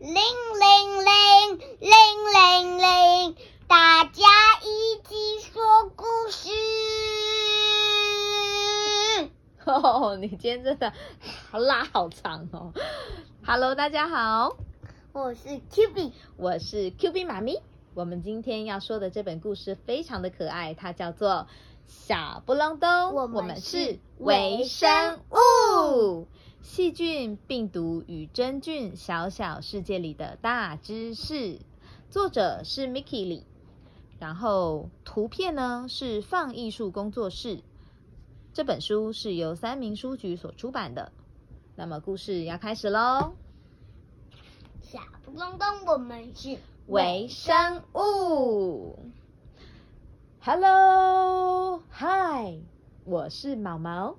铃铃铃铃铃铃，大家一起说故事。哦，你今天真的拉好长哦。Hello，大家好，我是 Q B，我是 Q B 妈咪。我们今天要说的这本故事非常的可爱，它叫做《小布隆咚》，我们是微生物。细菌、病毒与真菌，小小世界里的大知识。作者是 Mickey 李，然后图片呢是放艺术工作室。这本书是由三明书局所出版的。那么故事要开始喽！小不隆咚，我们是微生物。Hello，Hi，我是毛毛。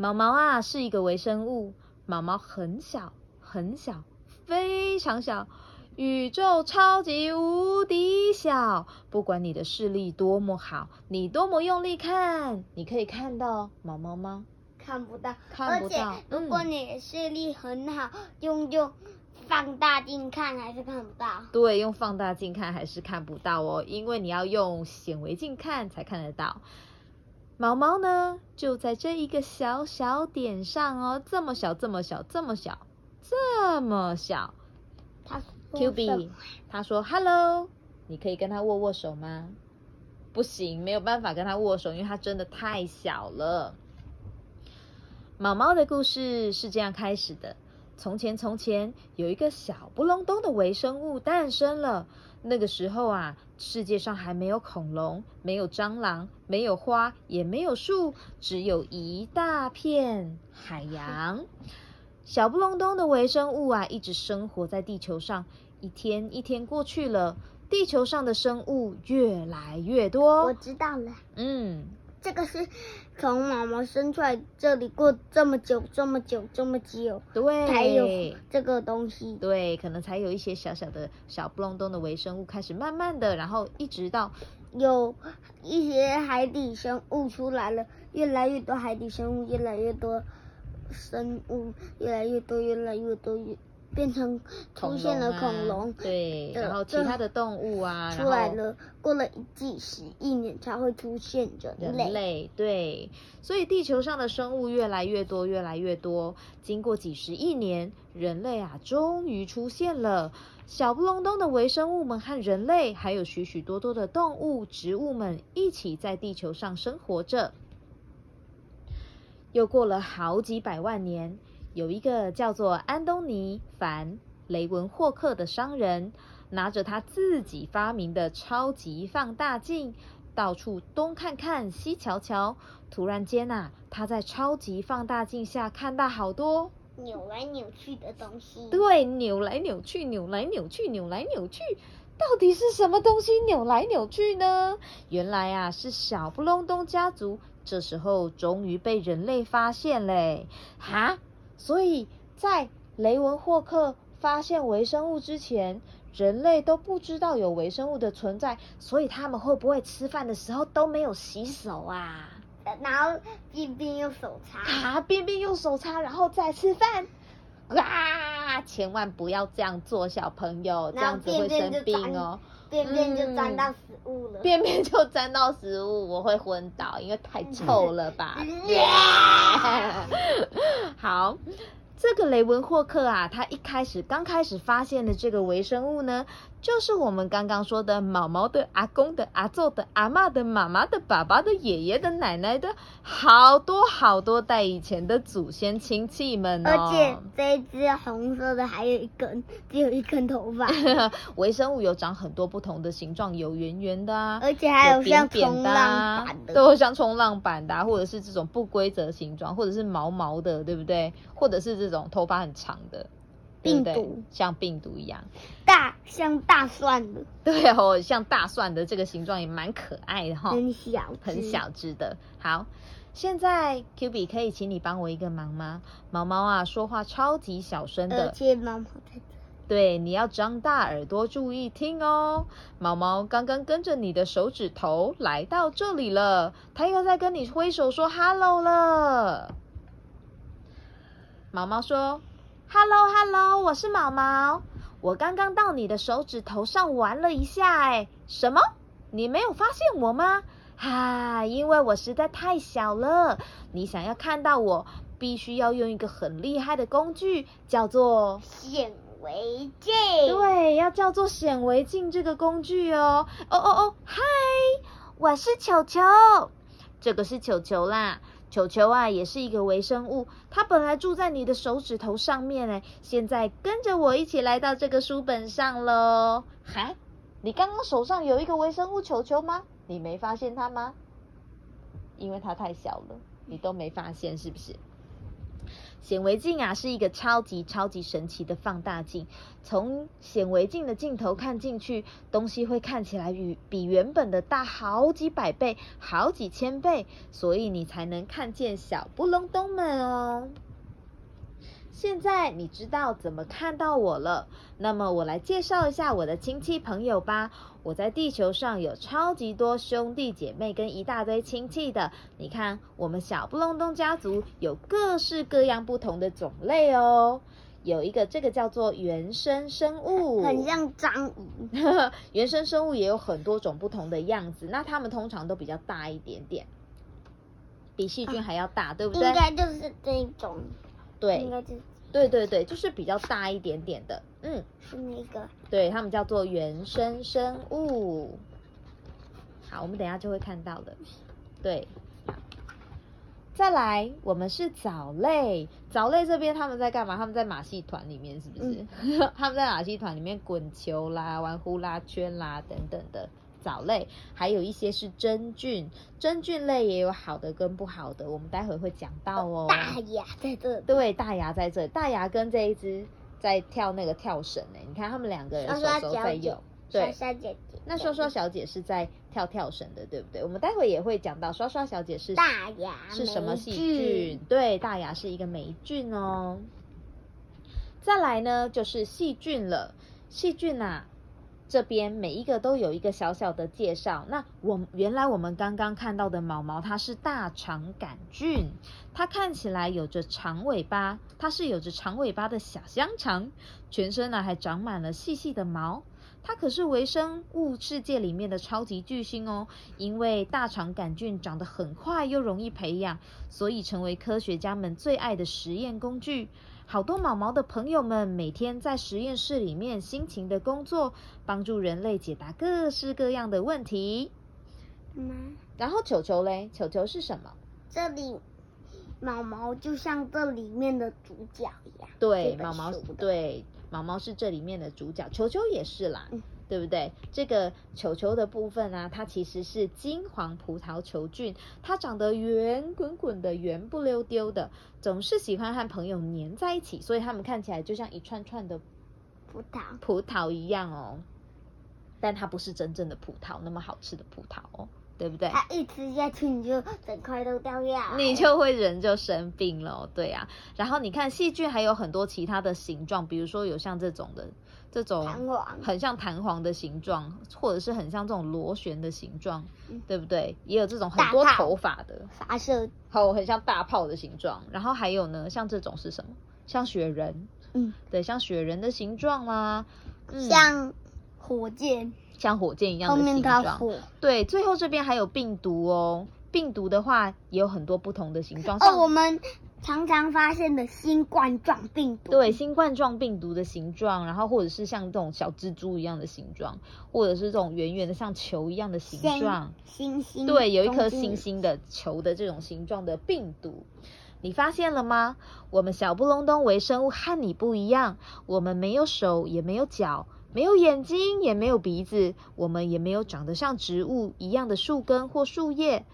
毛毛啊，是一个微生物。毛毛很小，很小，非常小，宇宙超级无敌小。不管你的视力多么好，你多么用力看，你可以看到毛毛吗？看不到，看不到。而且如果你的视力很好，用用放大镜看还是看不到。对，用放大镜看还是看不到哦，因为你要用显微镜看才看得到。毛毛呢，就在这一个小小点上哦，这么小，这么小，这么小，这么小。他 Q B，他说 Hello，你可以跟他握握手吗？不行，没有办法跟他握手，因为他真的太小了。毛毛的故事是这样开始的：从前，从前有一个小不隆咚的微生物诞生了。那个时候啊，世界上还没有恐龙，没有蟑螂，没有花，也没有树，只有一大片海洋。小不隆冬的微生物啊，一直生活在地球上。一天一天过去了，地球上的生物越来越多。我知道了，嗯，这个是从毛毛生出来，这里过这么久，这么久，这么久，对，才有这个东西。对，可能才有一些小小的小不隆咚的微生物开始慢慢的，然后一直到有一些海底生物出来了，越来越多海底生物，越来越多生物，越来越多，越来越多，越变成出现了恐龙。对，然后其他的动物啊，出来了，过了几十亿年才会出现人人类。类对，所以地球上的生物越来越多，越来越多。经过几十亿年，人类啊，终于出现了。小不隆咚的微生物们和人类，还有许许多多的动物、植物们一起在地球上生活着。又过了好几百万年，有一个叫做安东尼·凡·雷文霍克的商人，拿着他自己发明的超级放大镜，到处东看看西瞧瞧。突然间呐、他在超级放大镜下看到好多扭来扭去的东西。对，扭来扭去，扭来扭去，扭来扭去，到底是什么东西扭来扭去呢？原来啊，是小布隆咚家族，这时候终于被人类发现嘞！哈，所以在雷文霍克发现微生物之前，人类都不知道有微生物的存在，所以他们会不会吃饭的时候都没有洗手啊？然后便便用手擦。啊，便便用手擦，然后再吃饭。啊！千万不要这样做，小朋友，这样子会生病哦。便便就沾嗯到食物了。便便就沾到食物，我会昏倒，因为太臭了吧？好，这个雷文霍克啊，他一开始刚开始发现的这个微生物呢，就是我们刚刚说的毛毛的阿公的阿祖的阿妈的妈妈的爸爸的爷爷的奶奶的好多好多代以前的祖先亲戚们哦。而且这只红色的还有一根，只有一根头发，微生物有长很多不同的形状，有圆圆的啊，而且还有像冲浪啊板的。都有像冲浪板的、啊，或者是这种不规则形状，或者是毛毛的，对不对？或者是这种头发很长的，病毒像病毒一样。大像大蒜的，对哦，像大蒜的这个形状也蛮可爱的哈、很小，很。小只的。好，现在 Q B 可以请你帮我一个忙吗？毛毛啊，说话超级小声而的，且毛毛在，对，你要张大耳朵注意听哦。毛毛刚刚跟着你的手指头来到这里了，他又在跟你挥手说 “hello” 了。毛毛说：“Hello Hello，我是毛毛，我刚刚到你的手指头上玩了一下，哎，什么？你没有发现我吗？哈，因为我实在太小了。你想要看到我，必须要用一个很厉害的工具，叫做显微镜。对，要叫做显微镜这个工具哦。哦哦哦，嗨，我是球球，这个是球球啦。球球啊，也是一个微生物，它本来住在你的手指头上面哎，现在跟着我一起来到这个书本上喽。哈，你刚刚手上有一个微生物球球吗？你没发现它吗？因为它太小了，你都没发现是不是？显微镜啊，是一个超级超级神奇的放大镜。从显微镜的镜头看进去，东西会看起来与比原本的大好几百倍、好几千倍，所以你才能看见小不隆咚们哦。现在你知道怎么看到我了，那么我来介绍一下我的亲戚朋友吧。我在地球上有超级多兄弟姐妹跟一大堆亲戚的。你看，我们小布隆咚家族有各式各样不同的种类哦。有一个这个叫做原生生物，很像章鱼。原生生物也有很多种不同的样子，那它们通常都比较大一点点，比细菌还要大，对不对？应该就是这种。对，应该就对对对，就是比较大一点点的，嗯，是那个，对，他们叫做原生生物。好，我们等下就会看到的，对。再来，我们是藻类，藻类这边他们在干嘛？他们在马戏团里面，是不是？他们在马戏团里面滚球啦、玩呼啦圈啦等等的。藻类，还有一些是真菌，真菌类也有好的跟不好的，我们待会会讲到哦。大牙在这，对，大牙在这，大牙跟这一只在跳那个跳绳呢，你看他们两个人手手在用，对，刷刷姐姐，那刷刷小姐是在跳跳绳的，对不对？我们待会也会讲到刷刷小姐是大牙是什么细菌？对，大牙是一个霉菌哦。再来呢，就是细菌了，细菌啊。这边每一个都有一个小小的介绍。那我原来我们刚刚看到的毛毛，它是大肠杆菌，它看起来有着长尾巴，它是有着长尾巴的小香肠，全身呢还长满了细细的毛。它可是微生物世界里面的超级巨星哦，因为大肠杆菌长得很快又容易培养，所以成为科学家们最爱的实验工具。好多毛毛的朋友们每天在实验室里面辛勤的工作，帮助人类解答各式各样的问题。嗯，然后球球嘞，球球是什么？这里毛毛就像这里面的主角一样。对，毛毛对，毛毛是这里面的主角，球球也是啦。对不对？这个球球的部分呢，它其实是金黄葡萄球菌，它长得圆滚滚的、圆不溜丢的，总是喜欢和朋友黏在一起，所以它们看起来就像一串串的葡萄葡萄一样哦。但它不是真正的葡萄，那么好吃的葡萄哦，对不对？它一吃下去，你就整块都掉下来，你就会人就生病了，对啊。然后你看细菌还有很多其他的形状，比如说有像这种的。这种很像弹簧的形状，或者是很像这种螺旋的形状，对不对？也有这种很多头发的发射，好，很像大炮的形状。然后还有呢，像这种是什么？像雪人，嗯，对，像雪人的形状啦，像火箭，像火箭一样的形状。对，最后这边还有病毒哦，病毒的话也有很多不同的形状。哦，我们。常常发现的新冠状病毒，对新冠状病毒的形状，然后或者是像这种小蜘蛛一样的形状，或者是这种圆圆的像球一样的形状，星星，对，有一颗星星的球的这种形状的病毒，你发现了吗？我们小不隆冬微生物和你不一样，我们没有手，也没有脚，没有眼睛，也没有鼻子，我们也没有长得像植物一样的树根或树叶。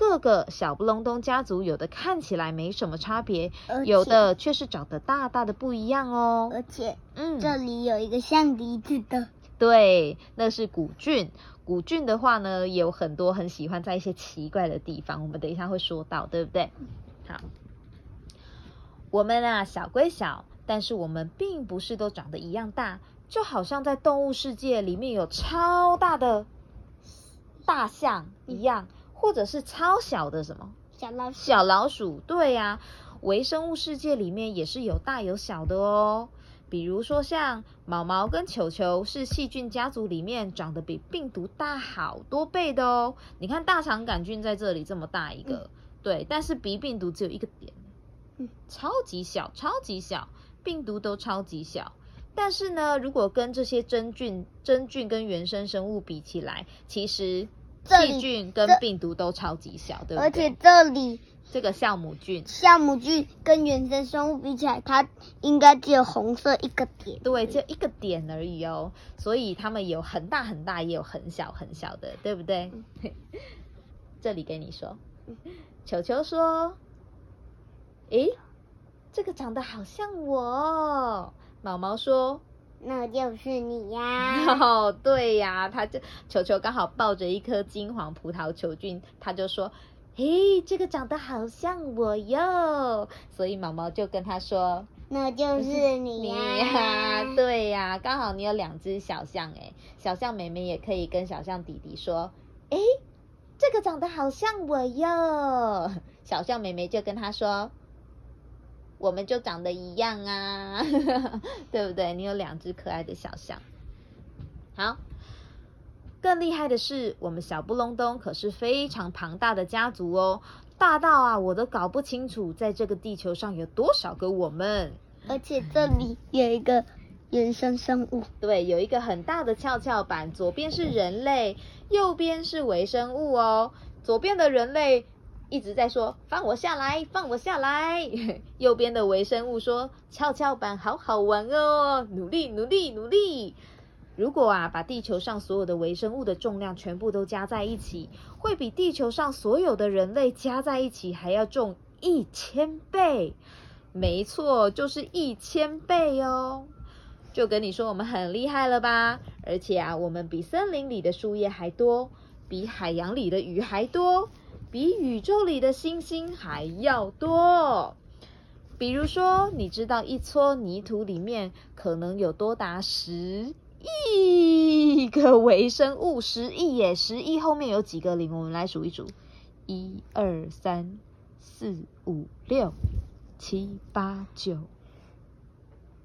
各个小不隆咚家族，有的看起来没什么差别，有的却是长得大大的不一样哦。而且，嗯，这里有一个像梨子的，对，那是古菌。古菌的话呢，有很多很喜欢在一些奇怪的地方，我们等一下会说到，对不对？好，我们啊小归小，但是我们并不是都长得一样大，就好像在动物世界里面有超大的大象一样。或者是超小的什么小老鼠？小老鼠，对呀，微生物世界里面也是有大有小的哦。比如说像毛毛跟球球是细菌家族里面长得比病毒大好多倍的哦。你看大肠杆菌在这里这么大一个，对，但是鼻病毒只有一个点，嗯超级小，超级小，病毒都超级小。但是呢，如果跟这些真菌、真菌跟原生生物比起来，其实细菌跟病毒都超级小，对不对？而且这里这个酵母菌，酵母菌跟原生生物比起来，它应该只有红色一个点。对，就一个点而已哦，所以它们有很大很大，也有很小很小的，对不对？这里给你说，球球说：“诶，这个长得好像我哦。”毛毛说那就是你呀、：“哦，对呀。”他就球球刚好抱着一颗金黄葡萄球菌，他就说：“嘿，这个长得好像我哟。”所以毛毛就跟他说：“那就是你 你呀、呀、对呀、刚好你有两只小象哎，小象妹妹也可以跟小象弟弟说，哎，这个长得好像我哟。小象妹妹就跟他说，我们就长得一样啊，对不对？你有两只可爱的小象。好，更厉害的是，我们小布隆咚可是非常庞大的家族哦，大到啊，我都搞不清楚在这个地球上有多少个我们。而且这里有一个原生生物，对，有一个很大的跷跷板，左边是人类，右边是微生物哦。左边的人类一直在说“放我下来，放我下来”，右边的微生物说“跷跷板好好玩哦，努力努力努力”。如果啊，把地球上所有的微生物的重量全部都加在一起，会比地球上所有的人类加在一起还要重一千倍。没错，就是一千倍哦。就跟你说，我们很厉害了吧？而且啊，我们比森林里的树叶还多，比海洋里的鱼还多，比宇宙里的星星还要多。比如说，你知道一撮泥土里面可能有多达十亿个微生物？十亿耶！十亿后面有几个零？我们来数一数：一二三四五六七八九，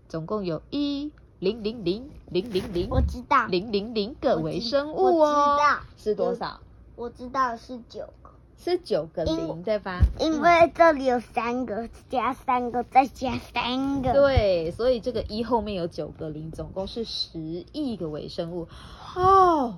总共有一零零零零零零我知道，零零零个微生物哦知道。是多少？我知道是九个，是九个因零，对吧？因为这里有三个，加三个，再加三个。对，所以这个一后面有九个零，总共是十亿个微生物。哦，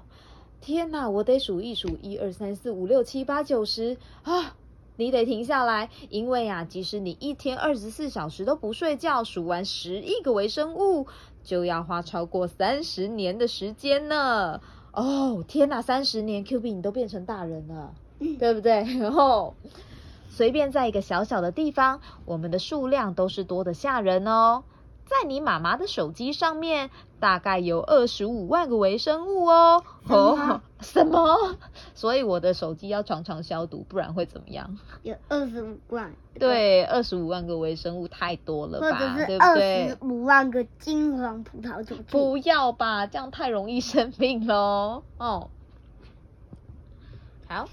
天哪，我得数一数，一二三四五六七八九十啊！你得停下来，因为啊，即使你一天二十四小时都不睡觉，数完十亿个微生物，就要花超过三十年的时间呢。哦，天哪，三十年，Q B 你都变成大人了，对不对？然后。随便在一个小小的地方，我们的数量都是多的吓人哦。在你妈妈的手机上面，大概有二十五万个微生物哦。哦，什么？所以我的手机要常常消毒，不然会怎么样？有二十五万，，对，二十五万个微生物太多了吧？对不对十？五万个金黄葡萄球。不要吧，这样太容易生病喽。哦，好，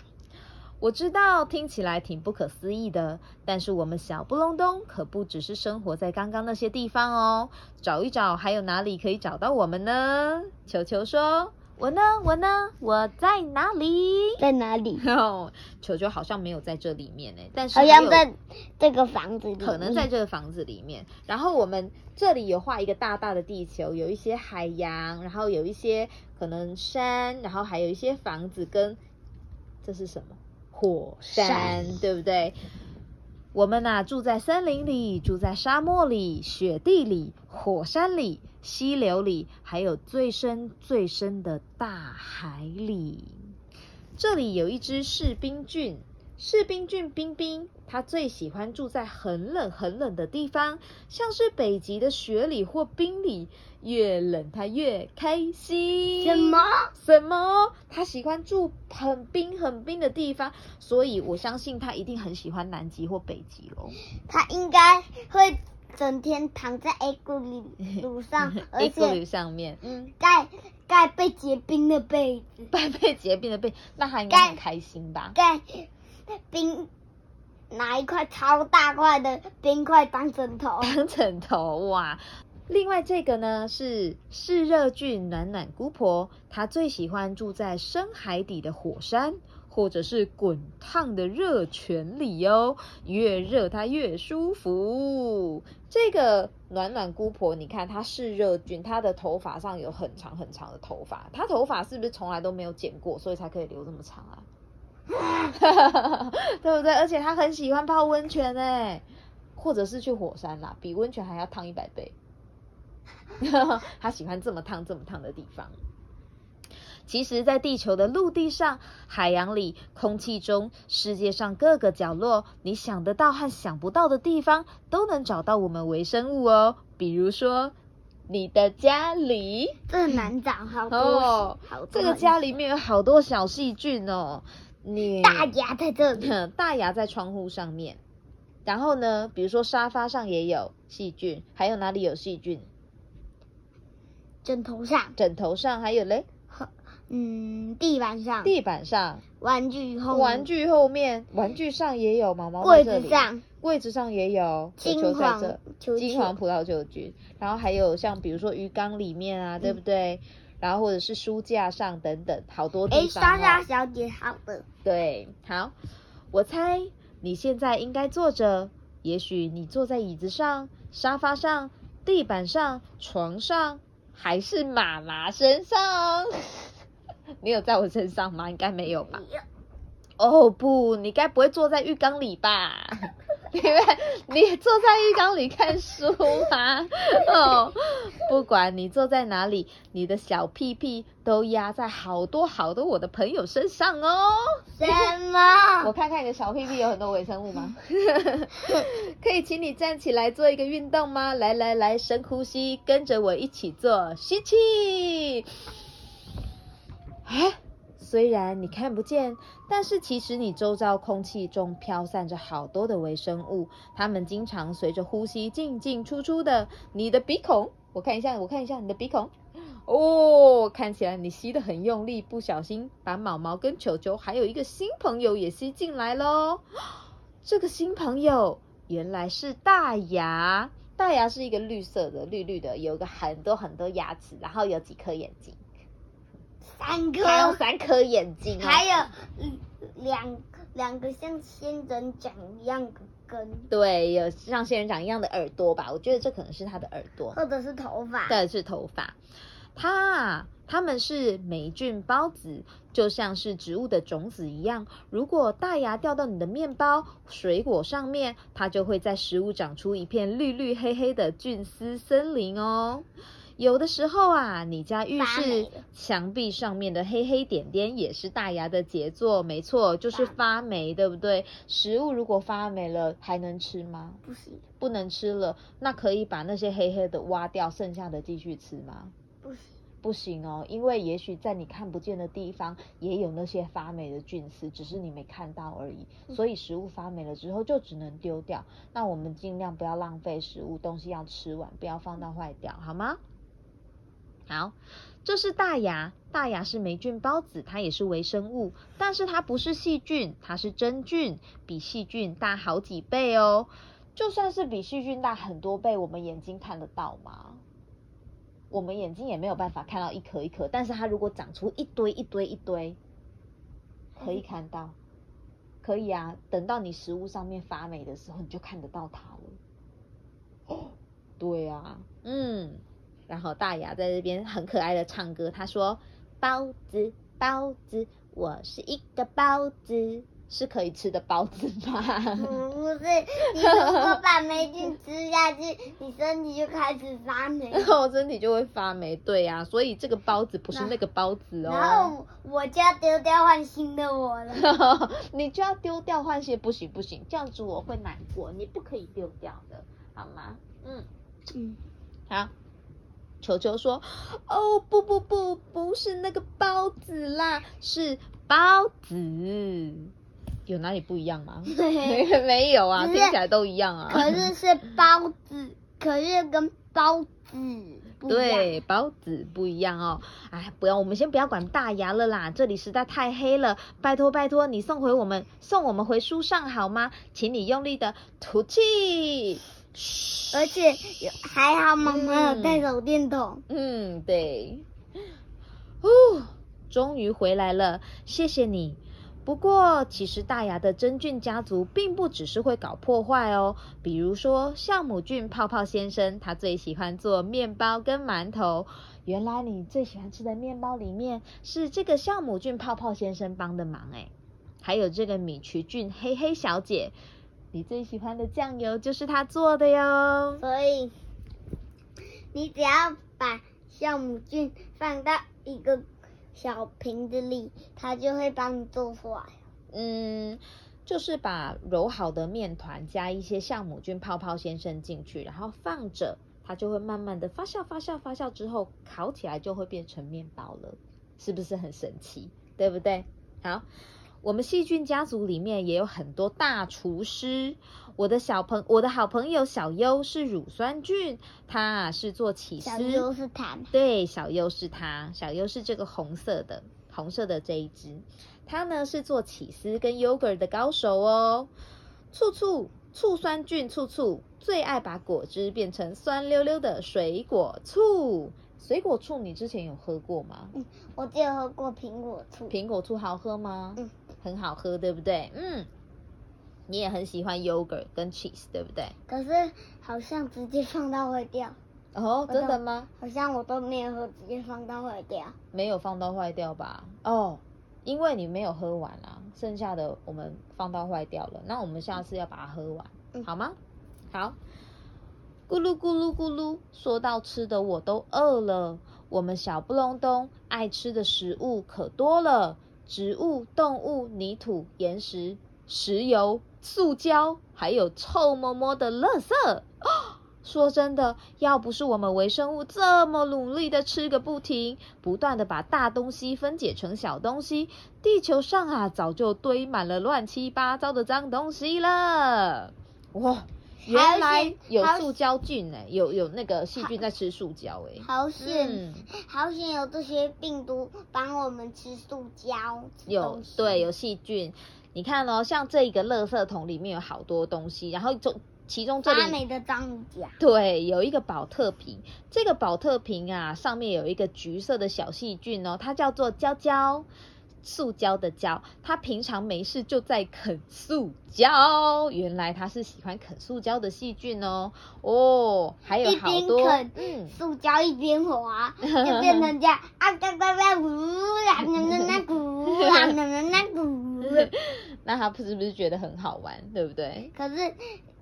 我知道听起来挺不可思议的，但是我们小布隆咚可不只是生活在刚刚那些地方哦。找一找，还有哪里可以找到我们呢？球球说：“我呢，我呢，我在哪里？”在哪里？哦，球球好像没有在这里面呢，但是好像在这个房子里面。可能在这个房子里面。然后我们这里有画一个大大的地球，有一些海洋，然后有一些可能山，然后还有一些房子跟这是什么火山，对不对？我们呐、住在森林里，住在沙漠里、雪地里、火山里、溪流里，还有最深最深的大海里。这里有一只士兵菌，士兵菌冰冰，它最喜欢住在很冷很冷的地方，像是北极的雪里或冰里，越冷他越开心。什么？什么？他喜欢住很冰很冰的地方，所以我相信他一定很喜欢南极或北极喽。他应该会整天躺在 A 股里 路上，而一个且上面，嗯，盖盖被结冰的被子，被被结冰的被，那他应该很开心吧？盖冰拿一块超大块的冰块当枕头。当枕头哇！另外这个呢是嗜热菌暖暖姑婆，她最喜欢住在深海底的火山，或者是滚烫的热泉里哦，越热它越舒服。这个暖暖姑婆，你看她嗜热菌，她的头发上有很长很长的头发，她头发是不是从来都没有剪过，所以才可以留这么长啊？对不对？而且他很喜欢泡温泉哎，或者是去火山啦，比温泉还要烫一百倍。他喜欢这么烫、这么烫的地方。其实，在地球的陆地上、海洋里、空气中、世界上各个角落，你想得到和想不到的地方，都能找到我们微生物哦。比如说，你的家里，这难找，好多，哦好多这个家里面有好多小细菌哦。你大牙在这里，大牙在窗户上面，然后呢，比如说沙发上也有细菌，还有哪里有细菌？枕头上，枕头上还有嘞，嗯，地板上，地板上、玩具后，玩具后面、玩具上也有毛毛在柜子上，柜子上也有球金黄金黄葡萄球菌，然后还有像比如说鱼缸里面啊，对不对？然后或者是书架上等等，好多地哎，方、莎莎哦。小姐，好的，对，好，我猜你现在应该坐着，也许你坐在椅子上、沙发上、地板上、床上，还是妈妈身上？你有在我身上吗？应该没有吧？哦不，你该不会坐在浴缸里吧？因为你坐在浴缸里看书吗？哦，不管你坐在哪里，你的小屁屁都压在好多好多我的朋友身上哦。什么？我看看你的小屁屁有很多微生物吗？可以请你站起来做一个运动吗？来来来，深呼吸，跟着我一起做，吸气。啊，虽然你看不见，但是其实你周遭空气中飘散着好多的微生物，它们经常随着呼吸进进出出的你的鼻孔。我看一下，我看一下你的鼻孔。哦，看起来你吸得很用力，不小心把毛毛跟球球还有一个新朋友也吸进来喽。这个新朋友原来是大牙，大牙是一个绿色的，绿绿的，有个很多很多牙齿，然后有几颗眼睛，三还有颗，三颗眼睛、哦，还有嗯两两个像仙人掌一样的根，对，有像仙人掌一样的耳朵吧？我觉得这可能是它的耳朵。或者是头发。对，是头发。它啊，它们是霉菌孢子，就像是植物的种子一样。如果大牙掉到你的面包、水果上面，它就会在食物长出一片绿绿黑黑的菌丝森林哦。有的时候啊，你家浴室了墙壁上面的黑黑点点也是大牙的杰作，没错，就是发霉，对不对？食物如果发霉了，还能吃吗？不行，不能吃了，那可以把那些黑黑的挖掉，剩下的继续吃吗？不行，不行哦，因为也许在你看不见的地方也有那些发霉的菌丝，只是你没看到而已。所以食物发霉了之后就只能丢掉。那我们尽量不要浪费食物，东西要吃完，不要放到坏掉，好吗？好，这是大牙，大牙是霉菌孢子，它也是微生物，但是它不是细菌，它是真菌，比细菌大好几倍哦。就算是比细菌大很多倍，我们眼睛看得到吗？我们眼睛也没有办法看到一颗一颗，但是它如果长出一堆一堆一堆，可以看到，可以啊。等到你食物上面发霉的时候，你就看得到它了。哦，对啊，嗯。然后大牙在这边很可爱的唱歌，他说：“包子，包子，我是一个包子，是可以吃的包子吗？”不是，你如果把霉菌吃下去，你身体就开始发霉。然 后身体就会发霉，对呀、啊，所以这个包子不是那个包子哦。然后我就要丢掉换新的我了。你就要丢掉换些，不行不行，这样子我会难过，你不可以丢掉的，好吗？嗯，嗯，好。球球说：“哦，不不不，不是那个包子啦，是包子。有哪里不一样吗？没有啊，只听起来都一样啊。可是是包子，可是跟包子。对，包子不一样哦。哎，不要，我们先不要管大牙了啦，这里实在太黑了。拜托拜托，你送回我们，送我们回书上好吗？请你用力的吐气，而且有还好妈妈有带手电筒。嗯，对。哦，终于回来了，谢谢你。不过，其实大牙的真菌家族并不只是会搞破坏哦。比如说，酵母菌泡泡先生，他最喜欢做面包跟馒头。原来你最喜欢吃的面包里面是这个酵母菌泡泡先生帮的忙哎。还有这个米曲菌黑黑小姐，你最喜欢的酱油就是他做的哟。所以，你只要把酵母菌放到一个。小瓶子里，它就会帮你做出来。嗯，就是把揉好的面团加一些酵母菌泡泡先生进去，然后放着，它就会慢慢的发酵、发酵、发酵之后，烤起来就会变成面包了，是不是很神奇？对不对？好。我们细菌家族里面也有很多大厨师。我的小朋，我的好朋友小优是乳酸菌，他是做起司。小优是他。对，小优是他，小优是这个红色的，红色的这一只。他呢是做起司跟 yogurt 的高手哦。醋醋醋酸菌醋醋最爱把果汁变成酸溜溜的水果醋。水果醋你之前有喝过吗？嗯，我只有喝过苹果醋。苹果醋好喝吗？嗯。很好喝，对不对？嗯，你也很喜欢 yogurt 跟 cheese，对不对？可是好像直接放到会掉。哦，真的吗？好像我都没有喝，直接放到坏掉。没有放到坏掉吧？哦，因为你没有喝完啊，剩下的我们放到坏掉了。那我们下次要把它喝完，好吗？好。咕噜咕噜咕噜，说到吃的，我都饿了。我们小布隆咚爱吃的食物可多了。植物、动物、泥土、岩石、石油、塑胶，还有臭摸摸的垃圾。说真的，要不是我们微生物这么努力的吃个不停，不断的把大东西分解成小东西，地球上啊早就堆满了乱七八糟的脏东西了。哇！原来有塑胶菌哎，有有那个细菌在吃塑胶哎，好险，好险有这些病毒帮我们吃塑胶。有对有细菌，你看哦，像这一个垃圾桶里面有好多东西，然后中其中这里发霉的脏甲，对，有一个保特瓶，这个保特瓶啊上面有一个橘色的小细菌哦，它叫做胶胶。塑胶的胶，它平常没事就在啃塑胶。原来它是喜欢啃塑胶的细菌哦。哦，还有好多，嗯，塑胶一边滑，就变成这样啊嘎嘎嘎呜啦啦啦啦咕啦啦啦啦咕。那它是不是觉得很好玩，对不对？可是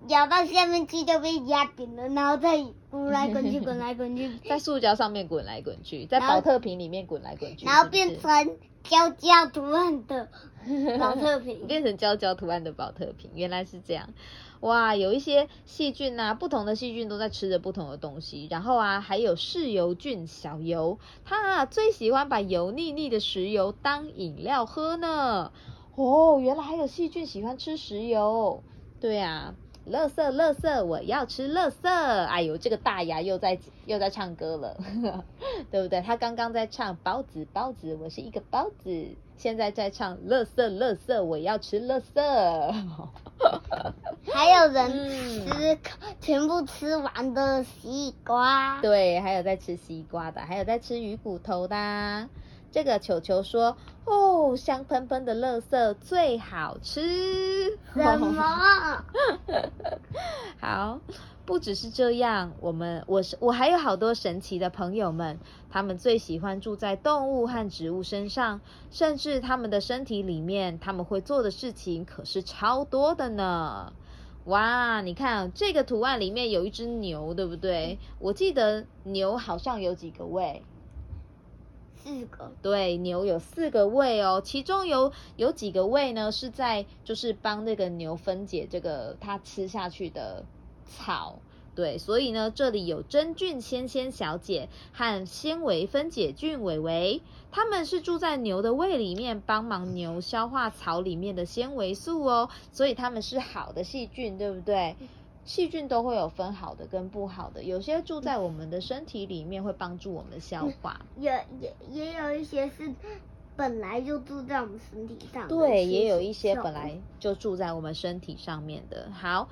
咬到下面去就被压扁了，然后再滚来滚去，滚来滚去，在塑胶上面滚来滚去，在保特瓶里面滚来滚去，然后变成。胶胶图案的 保特瓶 变成胶胶图案的保特瓶，原来是这样。哇，有一些细菌呐，不同的细菌都在吃着不同的东西。然后啊，还有嗜油菌小油，它啊最喜欢把油腻腻的石油当饮料喝呢。哦，原来还有细菌喜欢吃石油。对呀。乐色乐色，我要吃乐色。哎呦，这个大牙又在又在唱歌了，对不对？他刚刚在唱包子包子，我是一个包子。现在在唱乐色乐色，我要吃乐色。还有人吃全部吃完的西瓜。对，还有在吃西瓜的，还有在吃鱼骨头的。这个球球说：“哦，香喷喷的乐色最好吃。”什么？好，不只是这样，我们我是我还有好多神奇的朋友们，他们最喜欢住在动物和植物身上，甚至他们的身体里面，他们会做的事情可是超多的呢。哇，你看这个图案里面有一只牛，对不对？我记得牛好像有几个胃。四个对牛有四个胃哦，其中有有几个胃呢？是在就是帮那个牛分解这个它吃下去的草，对，所以呢，这里有真菌纤纤小姐和纤维分解菌伟伟，他们是住在牛的胃里面，帮忙牛消化草里面的纤维素哦，所以他们是好的细菌，对不对？细菌都会有分好的跟不好的，有些住在我们的身体里面会帮助我们消化，也也也有一些是本来就住在我们身体上。对，也有一些本来就住在我们身体上面的。好，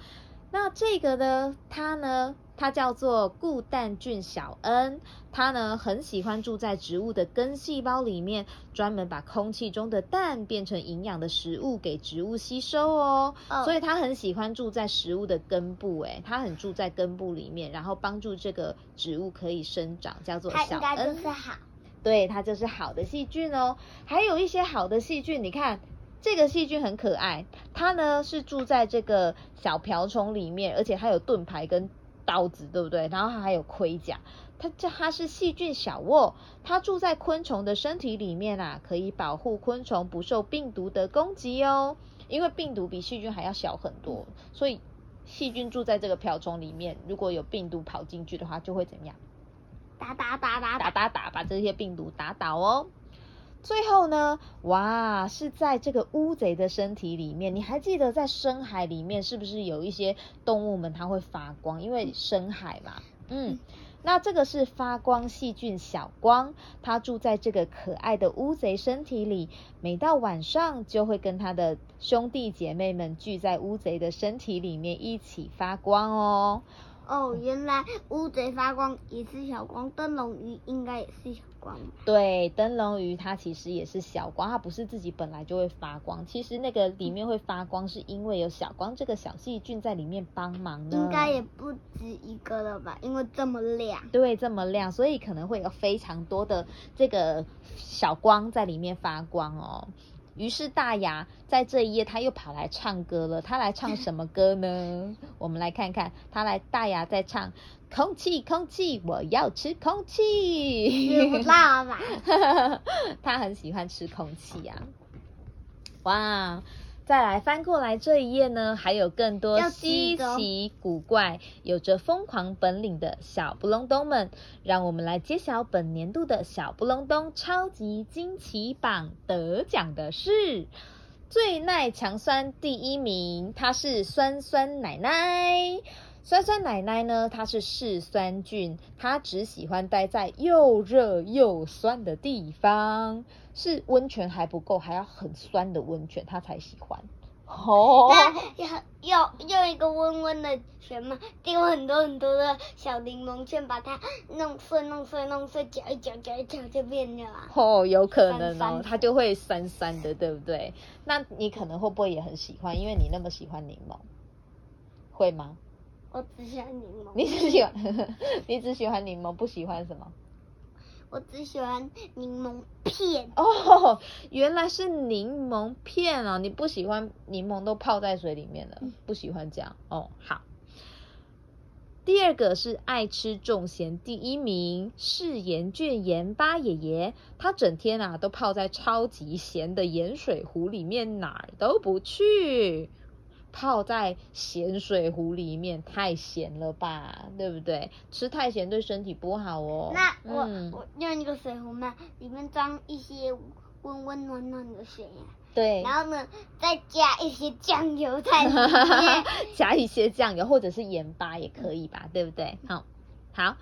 那这个呢，它呢，它叫做固氮菌小恩，它呢很喜欢住在植物的根细胞里面，专门把空气中的氮变成营养的食物给植物吸收哦。哦所以它很喜欢住在食物的根部，诶，它很住在根部里面，然后帮助这个植物可以生长，叫做小它应该就恩。是好。对，它就是好的细菌哦。还有一些好的细菌，你看这个细菌很可爱，它呢是住在这个小瓢虫里面，而且它有盾牌跟刀子，对不对？然后它还有盔甲。它这它是细菌小沃，它住在昆虫的身体里面啊，可以保护昆虫不受病毒的攻击哦。因为病毒比细菌还要小很多，所以细菌住在这个瓢虫里面，如果有病毒跑进去的话，就会怎么样？打打打打打打打，把这些病毒打倒哦。最后呢，哇，是在这个乌贼的身体里面。你还记得在深海里面是不是有一些动物们它会发光？因为深海嘛，嗯。那这个是发光细菌小光，它住在这个可爱的乌贼身体里，每到晚上就会跟它的兄弟姐妹们聚在乌贼的身体里面一起发光哦。哦，原来乌贼发光也是小光，灯笼鱼应该也是小光。对，灯笼鱼它其实也是小光，它不是自己本来就会发光。其实那个里面会发光，是因为有小光这个小细菌在里面帮忙呢。应该也不止一个了吧？因为这么亮。对，这么亮，所以可能会有非常多的这个小光在里面发光哦。于是大牙在这一页，他又跑来唱歌了。他来唱什么歌呢？我们来看看，他来大牙在唱“空气，空气，我要吃空气”。知不到吧？他很喜欢吃空气呀、哇！再来翻过来这一页呢，还有更多稀奇古怪、有着疯狂本领的小布隆冬们。让我们来揭晓本年度的小布隆冬超级惊奇榜得奖的是最耐强酸第一名，它是酸酸奶奶。酸酸奶奶呢，它是嗜酸菌，它只喜欢待在又热又酸的地方，是温泉还不够，还要很酸的温泉，它才喜欢。哦，那要要用一个温温的泉嘛，丢很多很多的小柠檬圈，把它弄碎、弄碎、弄碎，搅一搅、搅一搅就变了啊。哦，有可能哦，酸酸它就会酸酸的，对不对？那你可能会不会也很喜欢？因为你那么喜欢柠檬，会吗？我只喜欢柠檬，你只喜欢 你只喜欢柠檬，不喜欢什么？我只喜欢柠檬片。哦，原来是柠檬片哦！你不喜欢柠檬都泡在水里面了，不喜欢这样哦。好，第二个是爱吃重咸第一名，是盐卷盐巴爷爷，他整天啊都泡在超级咸的盐水壶里面，哪儿都不去。泡在咸水壶里面太咸了吧，对不对？吃太咸对身体不好哦。那我、嗯我用一个水壶嘛，里面装一些温温暖暖的水啊，对，然后呢再加一些酱油在里面。加一些酱油或者是盐巴也可以吧，对不对？好，好，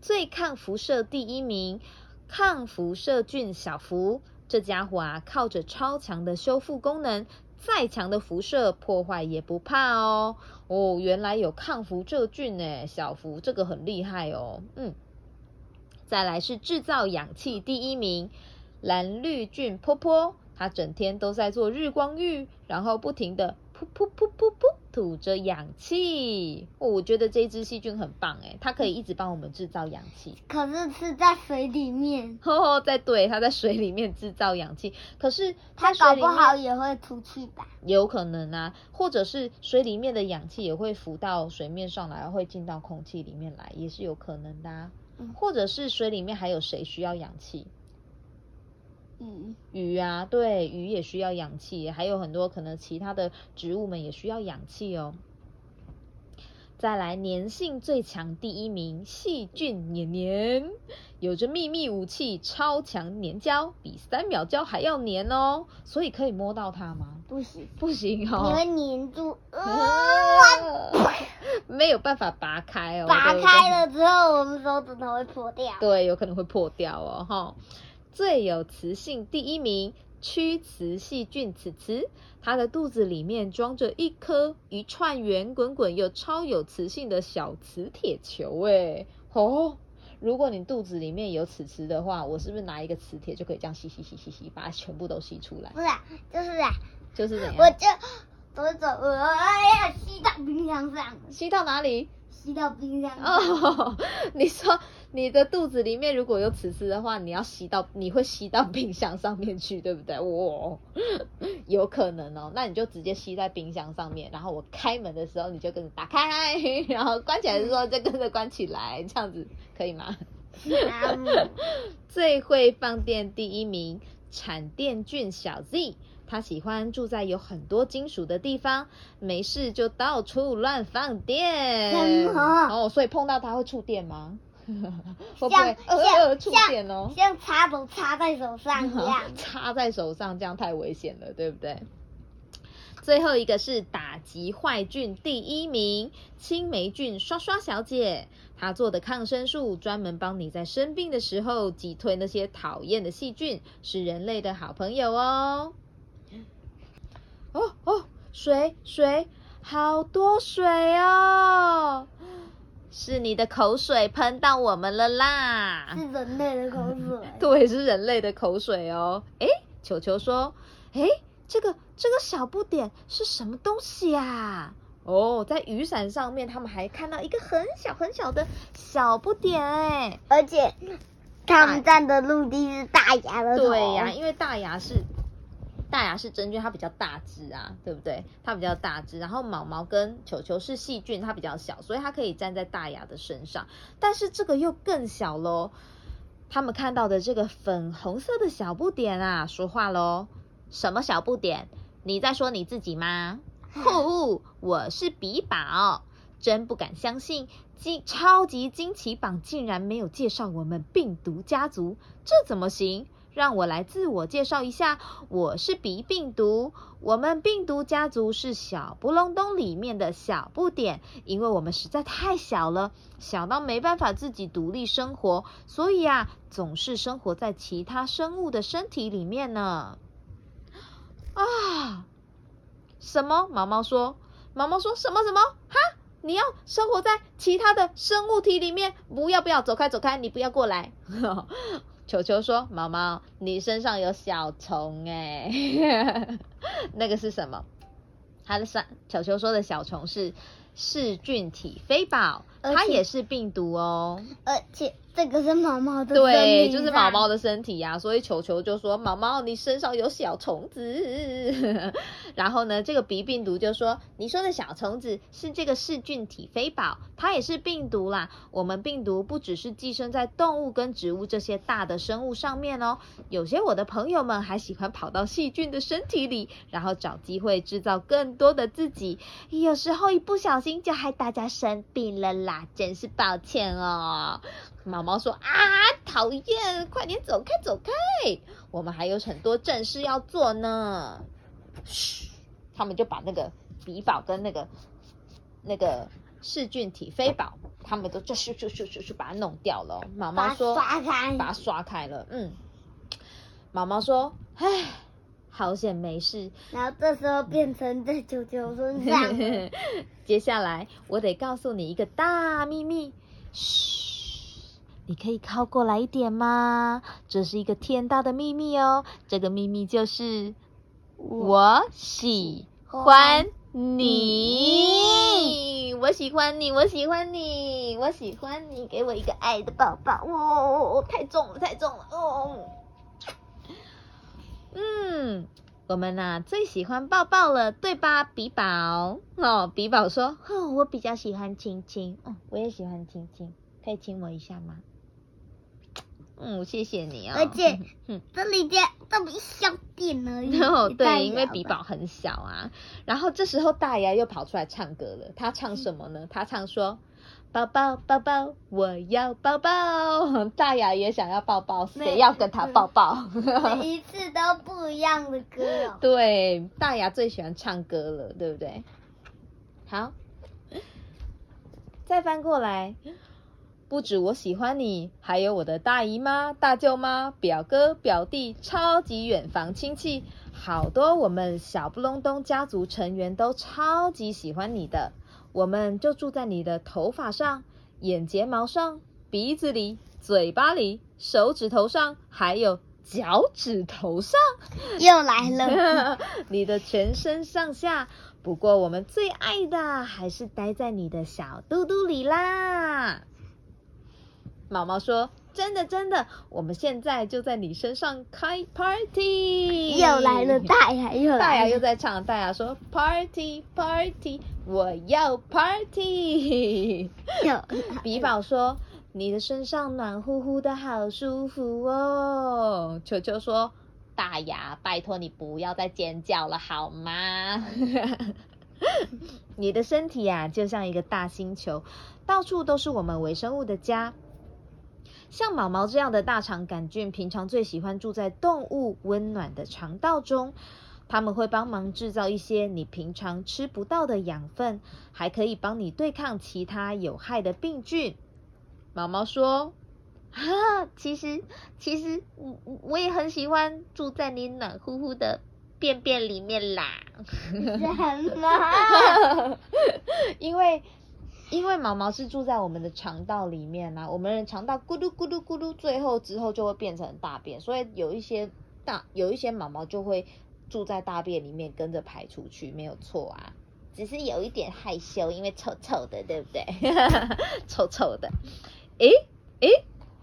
最抗辐射第一名，抗辐射菌小福，这家伙啊，靠着超强的修复功能，再强的辐射破坏也不怕哦。哦，原来有抗辐射菌呢，小福这个很厉害哦。嗯，再来是制造氧气第一名，蓝绿菌坡坡，它整天都在做日光浴，然后不停的噗噗噗噗噗吐着氧气。哦，我觉得这只细菌很棒哎，它可以一直帮我们制造氧气。可是是在水里面，哦，在对，它在水里面制造氧气，可是它搞不好也会出去吧？有可能啊，或者是水里面的氧气也会浮到水面上来，会进到空气里面来，也是有可能的、啊。嗯或者是水里面还有谁需要氧气？鱼鱼啊，对，鱼也需要氧气，还有很多可能其他的植物们也需要氧气哦。再来，粘性最强第一名，细菌黏黏，有着秘密武器，超强粘胶，比三秒胶还要粘哦，所以可以摸到它吗？不行，不行哦你哦，会粘住，呃，没有办法拔开哦，拔开了之后，我们手指头会破掉。对，有可能会破掉哦，哈。最有磁性第一名，屈磁细菌此磁，它的肚子里面装着一颗一串圆滚滚又超有磁性的小磁铁球。哎，哦，如果你肚子里面有此磁的话，我是不是拿一个磁铁就可以这样吸吸吸吸吸，把它全部都吸出来？不是啊，就是啊，就是怎样？我就走一走，我要，吸到冰箱上，吸到哪里？吸到冰箱上。哦，你说你的肚子里面如果有此磁的话，你要吸到，你会吸到冰箱上面去，对不对？哇，有可能哦。那你就直接吸在冰箱上面，然后我开门的时候你就跟着打开，然后关起来的时候再跟着关起来，这样子可以吗？最会放电第一名，产电菌小 Z。他喜欢住在有很多金属的地方，没事就到处乱放电。哦，所以碰到他会触电吗？会不会呃像呃触电哦？像插头插在手上 一样。插在手上，这样太危险了，对不对？最后一个是打击坏菌第一名，青霉菌刷刷小姐，她做的抗生素专门帮你在生病的时候击退那些讨厌的细菌，是人类的好朋友哦。哦哦，水水，好多水哦！是你的口水喷到我们了啦！是人类的口水。对，是人类的口水哦。诶，球球说，诶，这个这个小不点是什么东西啊？哦，在雨伞上面，他们还看到一个很小很小的小不点哎。而且他们站的陆地是大牙的头。对呀、因为大牙是大牙是真菌，它比较大只啊，对不对？它比较大只，然后毛毛跟球球是细菌，它比较小，所以它可以站在大牙的身上。但是这个又更小喽。他们看到的这个粉红色的小不点啊，说话喽。什么小不点？你在说你自己吗？呼，我是比宝，真不敢相信，惊超级惊奇榜竟然没有介绍我们病毒家族，这怎么行？让我来自我介绍一下，我是鼻病毒。我们病毒家族是小不隆咚里面的小不点，因为我们实在太小了，小到没办法自己独立生活，所以啊，总是生活在其他生物的身体里面呢。啊，什么？毛毛说，毛毛说什么什么？哈，你要生活在其他的生物体里面？不要不要，走开走开，你不要过来。球球说：“毛毛，你身上有小虫哎，那个是什么？他的上球球说的小虫是噬菌体飞宝，它也是病毒哦。而且这个是毛毛的对，就是毛毛的。的身体呀、所以球球就说：“毛毛，你身上有小虫子。” 然后呢，这个鼻病毒就说：“你说的小虫子是这个噬菌体飞宝，它也是病毒啦。我们病毒不只是寄生在动物跟植物这些大的生物上面哦，有些我的朋友们还喜欢跑到细菌的身体里，然后找机会制造更多的自己。有时候一不小心就害大家生病了啦，真是抱歉哦。”毛毛说：“啊，讨厌，快点走开，走开！我们还有很多正事要做呢。”嘘，他们就把那个笔宝跟那个那个噬菌体飞宝，他们都就咻咻咻咻咻把它弄掉了哦。毛毛把它说：“刷开把它刷开了。”嗯，毛毛说：“唉，好险没事。”然后这时候变成在球球身上了。接下来我得告诉你一个大秘密，嘘，你可以靠过来一点吗？这是一个天大的秘密哦，这个秘密就是我喜欢你，我喜欢你，我喜欢你，我喜欢你，给我一个爱的抱抱，哦，太重了，太重了，哦，嗯。我们呐、最喜欢抱抱了，对吧，比宝？哦，比宝说，哦，我比较喜欢亲亲，哦，我也喜欢亲亲，可以亲我一下吗？嗯，谢谢你啊、而且嗯，这里边这么一小点而已。哦，对，因为比宝很小啊。然后这时候大牙又跑出来唱歌了，他唱什么呢？他唱说：“抱抱抱抱，我要抱抱。”大牙也想要抱抱，谁要跟他抱抱？每一次都不一样的歌哦。对，大牙最喜欢唱歌了，对不对？好，再翻过来，不止我喜欢你，还有我的大姨妈、大舅妈、表哥、表弟，超级远房亲戚，好多我们小不隆咚家族成员都超级喜欢你的。我们就住在你的头发上、眼睫毛上、鼻子里、嘴巴里、手指头上，还有脚趾头上。又来了，你的全身上下。不过我们最爱的还是待在你的小肚肚里啦。毛毛说：“真的，真的，我们现在就在你身上开 party。”又来了，大牙又来了，大牙又在唱，大牙说：“party party，我要 party。”又比宝说：“你的身上暖乎乎的，好舒服哦。”球球说：“大牙，拜托你不要再尖叫了好吗？你的身体呀、就像一个大星球，到处都是我们微生物的家。像毛毛这样的大肠杆菌，平常最喜欢住在动物温暖的肠道中。它们会帮忙制造一些你平常吃不到的养分，还可以帮你对抗其他有害的病菌。毛毛说：“哈、其实其实我我也很喜欢住在你暖乎乎的便便里面啦。”什么？因为因为毛毛是住在我们的肠道里面啊，我们的肠道咕噜咕噜咕噜，最后之后就会变成大便，所以有一些大有一些毛毛就会住在大便里面跟着排出去，没有错啊。只是有一点害羞，因为臭臭的，对不对？臭臭的。诶诶，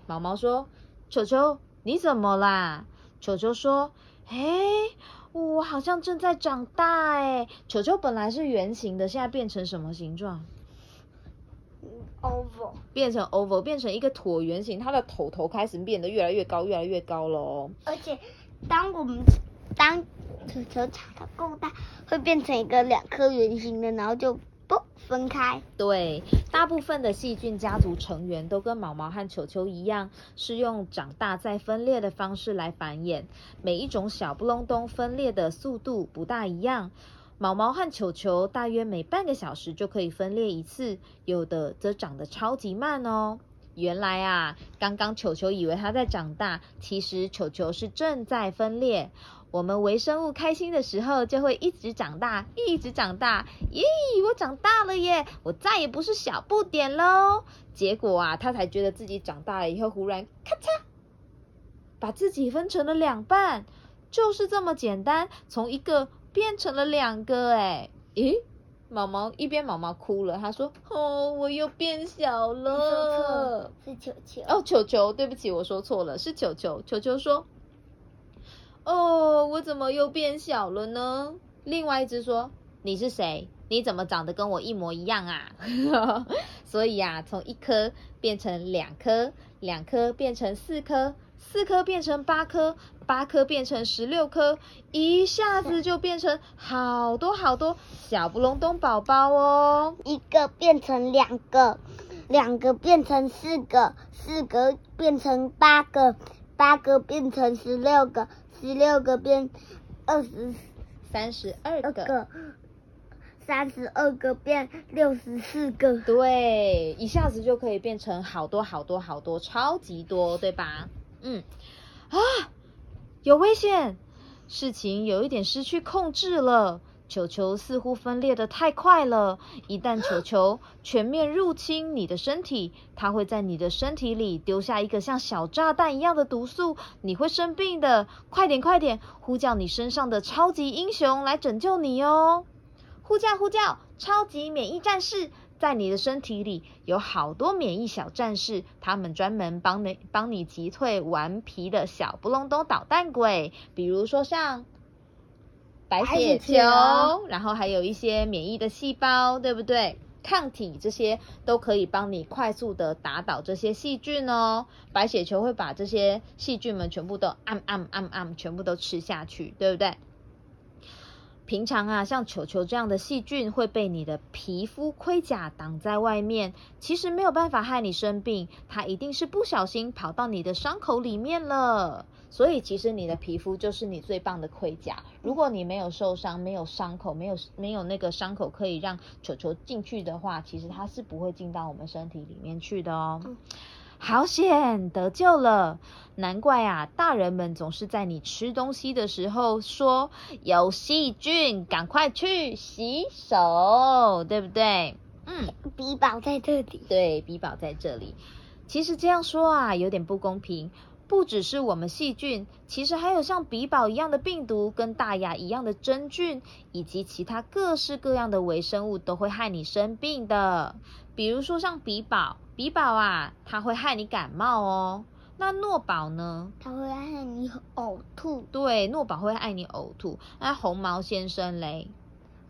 毛毛说：“球球，你怎么啦？”球球说：“诶，我好像正在长大诶。球球本来是圆形的，现在变成什么形状？Oval 变成 oval，变成一个椭圆形，它的头头开始变得越来越高，越来越高喽。而且当我们当球球长得够大，会变成一个两颗圆形的，然后就不分开。对，大部分的细菌家族成员都跟毛毛和球球一样，是用长大再分裂的方式来繁衍。每一种小不隆咚分裂的速度不大一样。毛毛和球球大约每半个小时就可以分裂一次，有的则长得超级慢哦。原来啊，刚刚球球以为它在长大，其实球球是正在分裂。我们微生物开心的时候，就会一直长大，一直长大。咦，我长大了耶！我再也不是小不点喽。结果啊，他才觉得自己长大了以后，忽然咔嚓，把自己分成了两半，就是这么简单，从一个变成了两个。哎，咦，毛毛一边毛毛哭了，他说：“哦，我又变小了了。，是球球。哦，球球，对不起，我说错了，是球球。球球说：“哦，我怎么又变小了呢？”另外一只说：“你是谁？你怎么长得跟我一模一样啊？” 所以啊，从一颗变成两颗，两颗变成四颗，四颗变成八颗，八颗变成十六颗，一下子就变成好多好多小不隆咚宝宝哦。一个变成两个，两个变成四个，四个变成八个，八个变成十六个，十六个变二十三十二个。二个，三十二个变六十四个。对，一下子就可以变成好多好多好多，超级多，对吧？嗯，啊，有危险！事情有一点失去控制了。球球似乎分裂的太快了，一旦球球 全面入侵你的身体，它会在你的身体里丢下一个像小炸弹一样的毒素，你会生病的。快点，快点，呼叫你身上的超级英雄来拯救你哦！呼叫呼叫，超级免疫战士！在你的身体里有好多免疫小战士，他们专门帮你帮你击退顽皮的小不隆咚捣蛋鬼，比如说像白血球球，然后还有一些免疫的细胞，对不对？抗体这些都可以帮你快速的打倒这些细菌哦。白血球会把这些细菌们全部都按按按按，全部都吃下去，对不对？平常啊，像球球这样的细菌会被你的皮肤盔甲挡在外面，其实没有办法害你生病，它一定是不小心跑到你的伤口里面了。所以其实你的皮肤就是你最棒的盔甲。如果你没有受伤、没有伤口、没有没有那个伤口可以让球球进去的话，其实它是不会进到我们身体里面去的哦。好险，得救了！难怪啊，大人们总是在你吃东西的时候说有细菌，赶快去洗手，对不对？嗯，比宝在这里。对，比宝在这里。其实这样说啊，有点不公平。不只是我们细菌，其实还有像比宝一样的病毒，跟大牙一样的真菌，以及其他各式各样的微生物都会害你生病的。比如说像比宝，比宝啊，它会害你感冒哦。那诺宝呢？它会害你呕吐。对，诺宝会害你呕吐。那红毛先生嘞？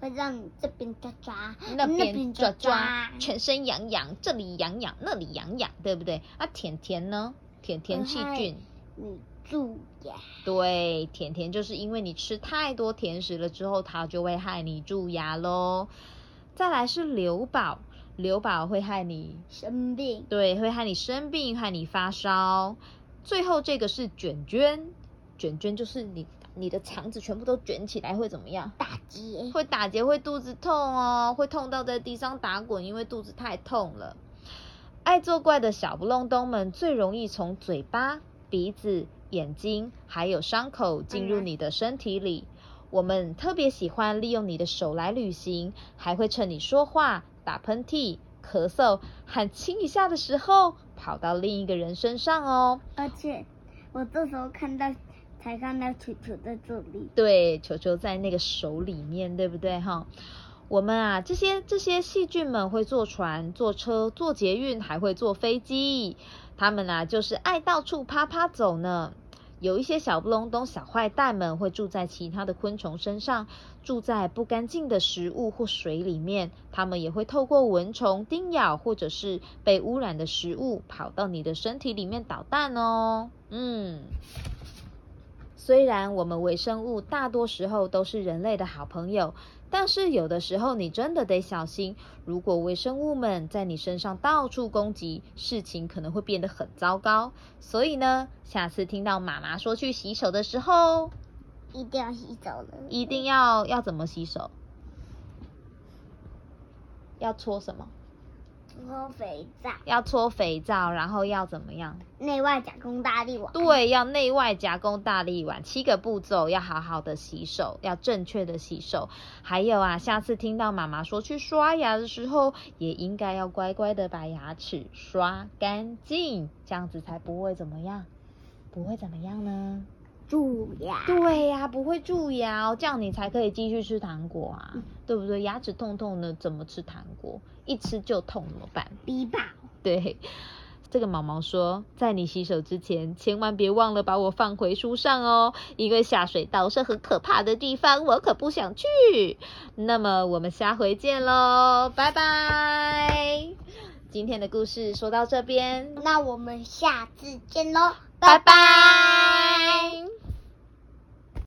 会让你这边抓抓，那边抓抓，全身痒痒，这里痒痒，那里痒痒，对不对？啊，甜甜呢？甜甜细菌，你蛀牙。对，甜甜就是因为你吃太多甜食了之后，它就会害你蛀牙喽。再来是刘宝，瘤宝会害你生病。对，会害你生病，害你发烧。最后这个是卷卷，卷卷就是你你的肠子全部都卷起来会怎么样？打结。会打结，会肚子痛哦，会痛到在地上打滚，因为肚子太痛了。爱作怪的小不隆冬们最容易从嘴巴、鼻子、眼睛，还有伤口进入你的身体里。我们特别喜欢利用你的手来旅行，还会趁你说话、打喷嚏、咳嗽、喊亲一下的时候，跑到另一个人身上哦。而且我这时候看到，才看到球球在这里。对，球球在那个手里面，对不对哈？我们啊，这些这些细菌们会坐船、坐车、坐捷运，还会坐飞机。他们啊，就是爱到处啪啪走呢。有一些小不隆咚、小坏蛋们会住在其他的昆虫身上，住在不干净的食物或水里面。他们也会透过蚊虫叮咬，或者是被污染的食物，跑到你的身体里面捣蛋哦。嗯。虽然我们微生物大多时候都是人类的好朋友，但是有的时候你真的得小心。如果微生物们在你身上到处攻击，事情可能会变得很糟糕。所以呢，下次听到妈妈说去洗手的时候，一定要洗手了。一定要要怎么洗手？要搓什么？搓肥皂，要搓肥皂，然后要怎么样？内外夹攻大力丸。对，要内外夹攻大力丸，七个步骤，要好好的洗手，要正确的洗手。还有啊，下次听到妈妈说去刷牙的时候，也应该要乖乖的把牙齿刷干净，这样子才不会怎么样？不会怎么样呢？蛀牙。对呀，不会蛀牙，这样你才可以继续吃糖果啊，对不对？牙齿痛痛的，怎么吃糖果？一吃就痛怎么办？逼爆。对，这个毛毛说，在你洗手之前，千万别忘了把我放回书上哦，因为下水道是很可怕的地方，我可不想去。那么我们下回见喽，拜拜。今天的故事说到这边。那我们下次见喽拜拜。